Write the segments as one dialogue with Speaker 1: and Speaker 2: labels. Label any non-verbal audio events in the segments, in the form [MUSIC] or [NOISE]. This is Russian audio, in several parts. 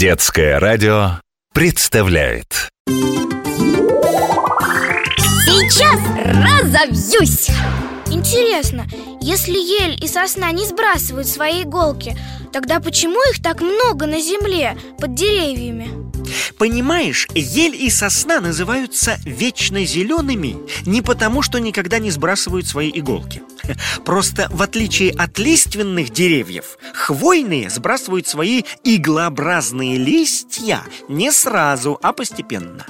Speaker 1: Детское радио представляет
Speaker 2: Сейчас разовьюсь!
Speaker 3: Интересно, если ель и сосна не сбрасывают свои иголки, тогда почему их так много на земле, под деревьями?
Speaker 4: Понимаешь, ель и сосна называются вечно зелеными не потому, что никогда не сбрасывают свои иголки. [LAUGHS] Просто в отличие от лиственных деревьев, хвойные сбрасывают свои иглообразные листья не сразу, а постепенно.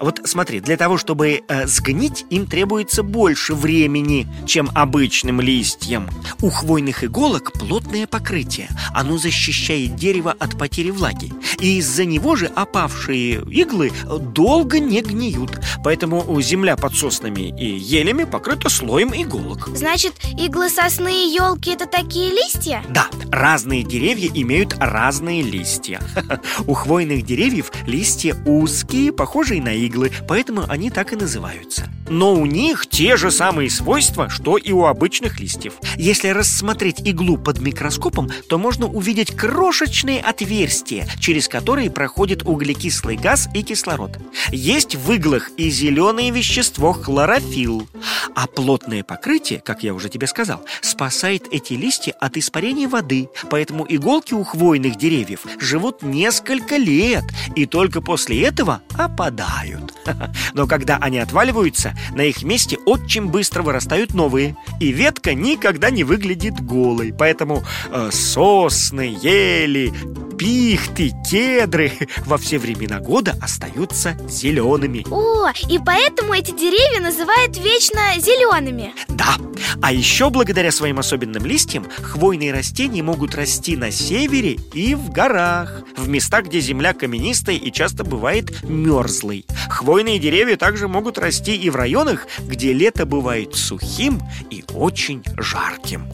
Speaker 4: Вот смотри, для того, чтобы э, сгнить, им требуется больше времени, чем обычным листьям. У хвойных иголок плотное покрытие. Оно защищает дерево от потери влаги. И из-за него же опавшие иглы долго не гниют. Поэтому земля под соснами и елями покрыта слоем иголок.
Speaker 3: Значит, иглы сосны и елки это такие листья?
Speaker 4: Да, разные деревья имеют разные листья. [LAUGHS] У хвойных деревьев листья узкие, похожие на иглы, поэтому они так и называются. Но у них те же самые свойства, что и у обычных листьев. Если рассмотреть иглу под микроскопом, то можно увидеть крошечные отверстия, через которые проходит углекислый газ и кислород. Есть в иглах и зеленое вещество хлорофилл. А плотное покрытие, как я уже тебе сказал, спасает эти листья от испарения воды. Поэтому иголки у хвойных деревьев живут несколько лет и только после этого опадают. [LAUGHS] Но когда они отваливаются, на их месте очень быстро вырастают новые. И ветка никогда не выглядит голой. Поэтому э, сосны, ели, пихты, кедры во все времена года остаются зелеными.
Speaker 3: О, и поэтому эти деревья называют вечно зелеными.
Speaker 4: Да, а еще благодаря своим особенным листьям хвойные растения могут расти на севере и в горах, в местах, где земля каменистая и часто бывает мерзлой. Хвойные деревья также могут расти и в районах, где лето бывает сухим и очень жарким.